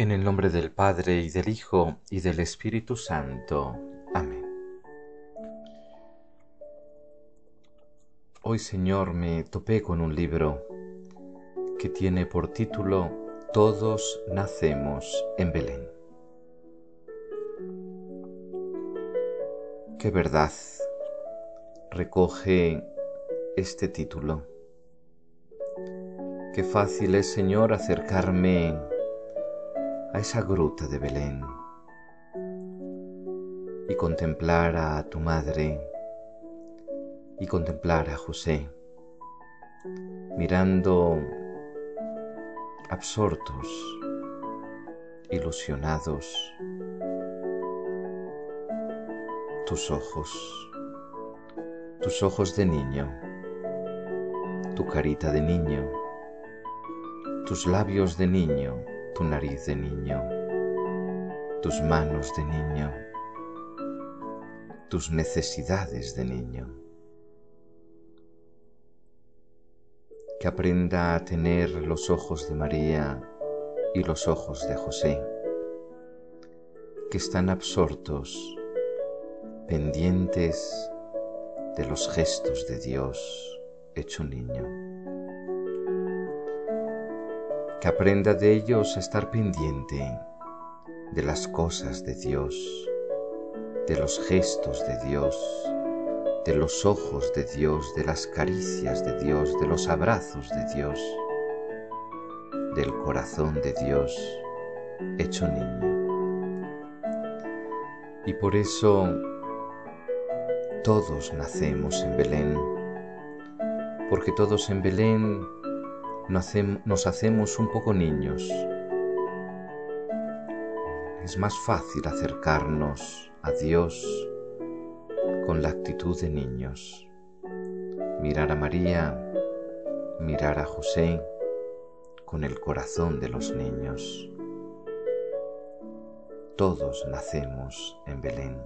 En el nombre del Padre y del Hijo y del Espíritu Santo. Amén. Hoy Señor me topé con un libro que tiene por título Todos nacemos en Belén. Qué verdad recoge este título. Qué fácil es, Señor, acercarme a esa gruta de Belén y contemplar a tu madre y contemplar a José, mirando absortos, ilusionados, tus ojos, tus ojos de niño, tu carita de niño, tus labios de niño, tu nariz de niño, tus manos de niño, tus necesidades de niño. Que aprenda a tener los ojos de María y los ojos de José, que están absortos, pendientes de los gestos de Dios hecho niño que aprenda de ellos a estar pendiente de las cosas de Dios, de los gestos de Dios, de los ojos de Dios, de las caricias de Dios, de los abrazos de Dios, del corazón de Dios hecho niño. Y por eso todos nacemos en Belén, porque todos en Belén nos hacemos un poco niños. Es más fácil acercarnos a Dios con la actitud de niños. Mirar a María, mirar a José con el corazón de los niños. Todos nacemos en Belén.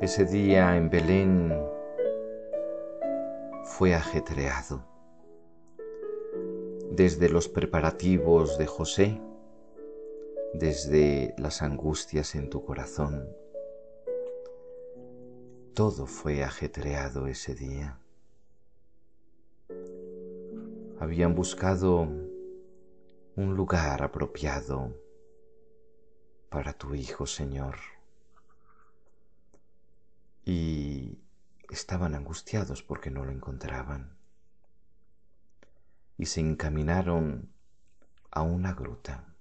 Ese día en Belén fue ajetreado. Desde los preparativos de José, desde las angustias en tu corazón, todo fue ajetreado ese día. Habían buscado un lugar apropiado para tu Hijo, Señor. Y estaban angustiados porque no lo encontraban y se encaminaron a una gruta.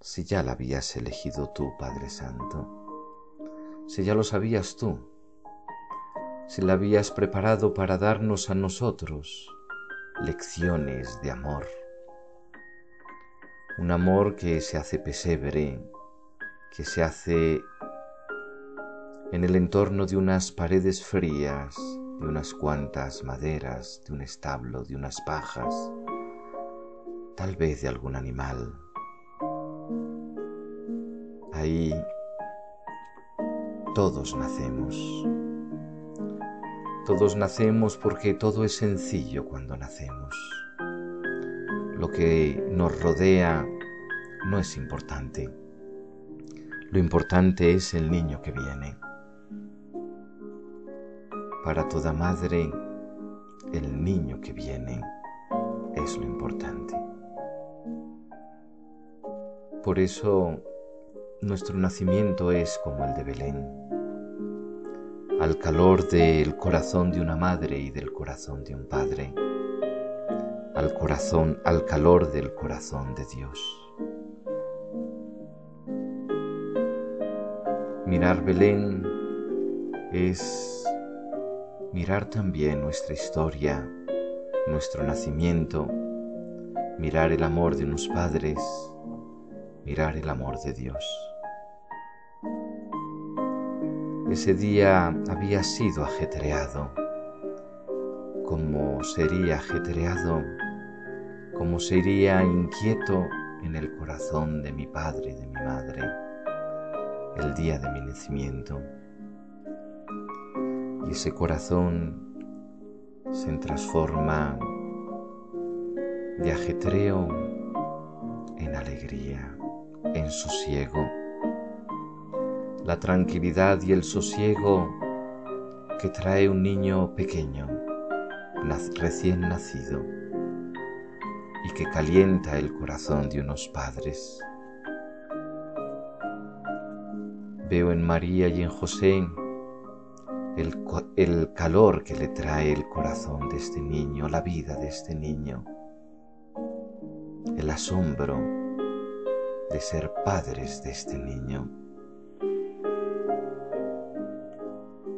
Si ya la habías elegido tú, Padre Santo, si ya lo sabías tú, si la habías preparado para darnos a nosotros lecciones de amor, un amor que se hace pesebre, que se hace en el entorno de unas paredes frías, de unas cuantas maderas, de un establo, de unas pajas, tal vez de algún animal. Ahí todos nacemos. Todos nacemos porque todo es sencillo cuando nacemos. Lo que nos rodea no es importante. Lo importante es el niño que viene. Para toda madre, el niño que viene es lo importante. Por eso nuestro nacimiento es como el de Belén, al calor del corazón de una madre y del corazón de un padre, al corazón, al calor del corazón de Dios. Mirar Belén es mirar también nuestra historia, nuestro nacimiento, mirar el amor de unos padres, mirar el amor de Dios. Ese día había sido ajetreado, como sería ajetreado, como sería inquieto en el corazón de mi padre y de mi madre el día de mi nacimiento y ese corazón se transforma de ajetreo en alegría, en sosiego. La tranquilidad y el sosiego que trae un niño pequeño, recién nacido, y que calienta el corazón de unos padres. Veo en María y en José el, calor que le trae el corazón de este niño, la vida de este niño, el asombro de ser padres de este niño,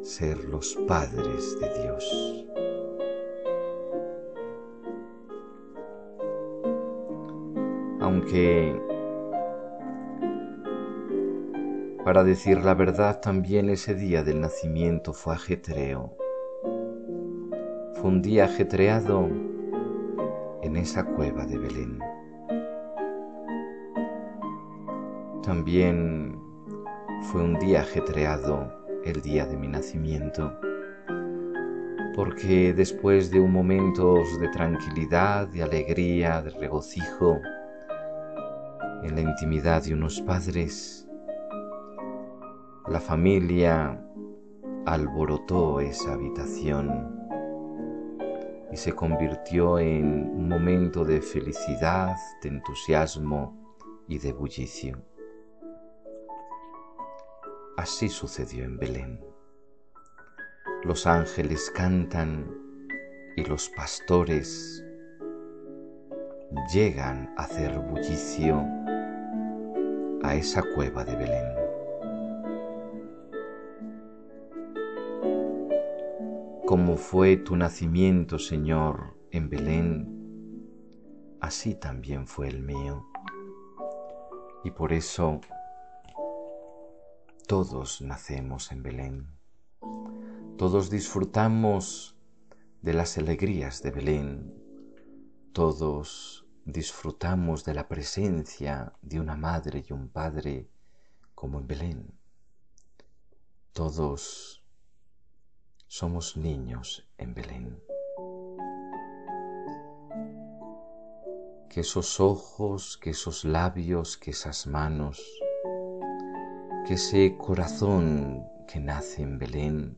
ser los padres de Dios. Aunque Para decir la verdad, también ese día del nacimiento fue ajetreo. Fue un día ajetreado en esa cueva de Belén. También fue un día ajetreado el día de mi nacimiento, porque después de un momento de tranquilidad, de alegría, de regocijo, en la intimidad de unos padres, la familia alborotó esa habitación y se convirtió en un momento de felicidad, de entusiasmo y de bullicio. Así sucedió en Belén. Los ángeles cantan y los pastores llegan a hacer bullicio a esa cueva de Belén. Como fue tu nacimiento, Señor, en Belén, así también fue el mío. Y por eso todos nacemos en Belén. Todos disfrutamos de las alegrías de Belén. Todos disfrutamos de la presencia de una madre y un padre como en Belén. Todos somos niños en Belén. Que esos ojos, que esos labios, que esas manos, que ese corazón que nace en Belén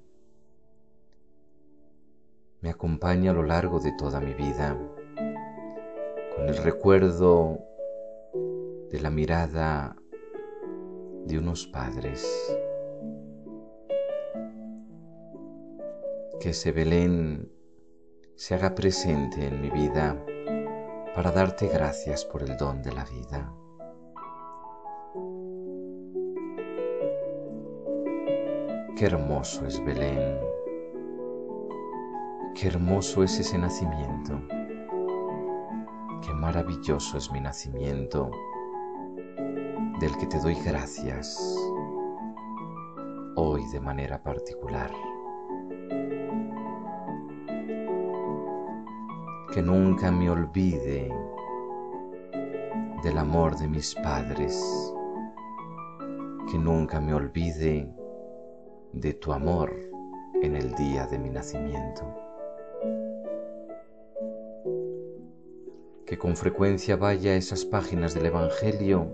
me acompaña a lo largo de toda mi vida, con el recuerdo de la mirada de unos padres que ese Belén se haga presente en mi vida para darte gracias por el don de la vida. Qué hermoso es Belén, qué hermoso es ese nacimiento, qué maravilloso es mi nacimiento, del que te doy gracias hoy de manera particular. Que nunca me olvide del amor de mis padres, que nunca me olvide de tu amor en el día de mi nacimiento. Que con frecuencia vaya a esas páginas del Evangelio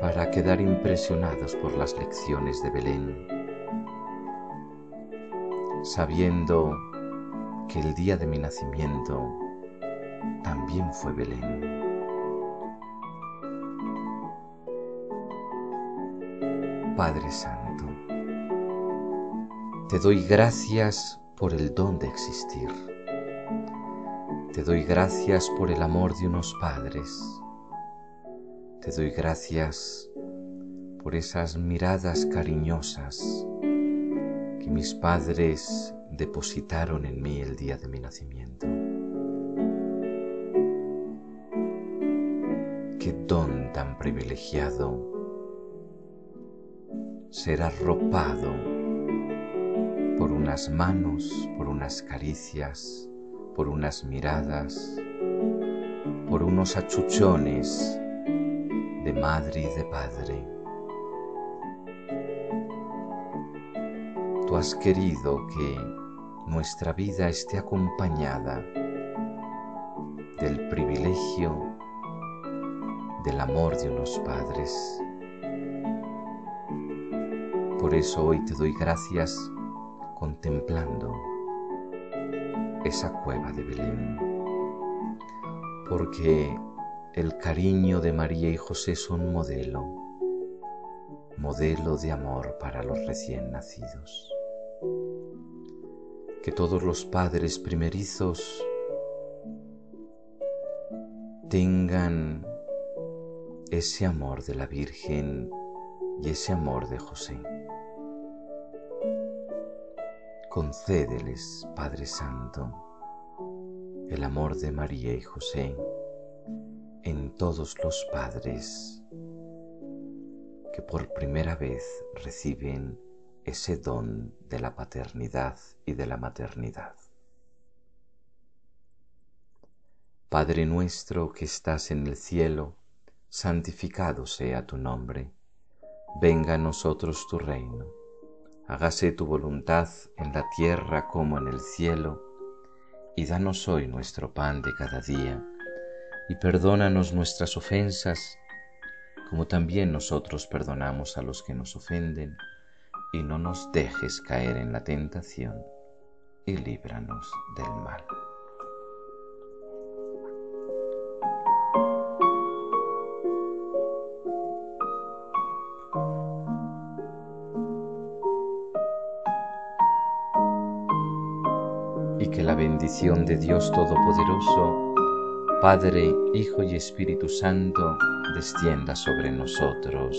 para quedar impresionados por las lecciones de Belén, sabiendo que el día de mi nacimiento también fue Belén. Padre Santo, te doy gracias por el don de existir. Te doy gracias por el amor de unos padres. Te doy gracias por esas miradas cariñosas que mis padres depositaron en mí el día de mi nacimiento. Qué don tan privilegiado ser arropado por unas manos, por unas caricias, por unas miradas, por unos achuchones de madre y de padre. Tú has querido que nuestra vida esté acompañada del privilegio del amor de unos padres. Por eso hoy te doy gracias contemplando esa cueva de Belén, porque el cariño de María y José son modelo, modelo de amor para los recién nacidos. Que todos los padres primerizos tengan ese amor de la Virgen y ese amor de José. Concédeles, Padre Santo, el amor de María y José en todos los padres que por primera vez reciben ese don de la paternidad y de la maternidad. Padre nuestro que estás en el cielo, santificado sea tu nombre, venga a nosotros tu reino, hágase tu voluntad en la tierra como en el cielo, y danos hoy nuestro pan de cada día, y perdónanos nuestras ofensas, como también nosotros perdonamos a los que nos ofenden, y no nos dejes caer en la tentación, y líbranos del mal. y que la bendición de Dios Todopoderoso, Padre, Hijo y Espíritu Santo, descienda sobre nosotros.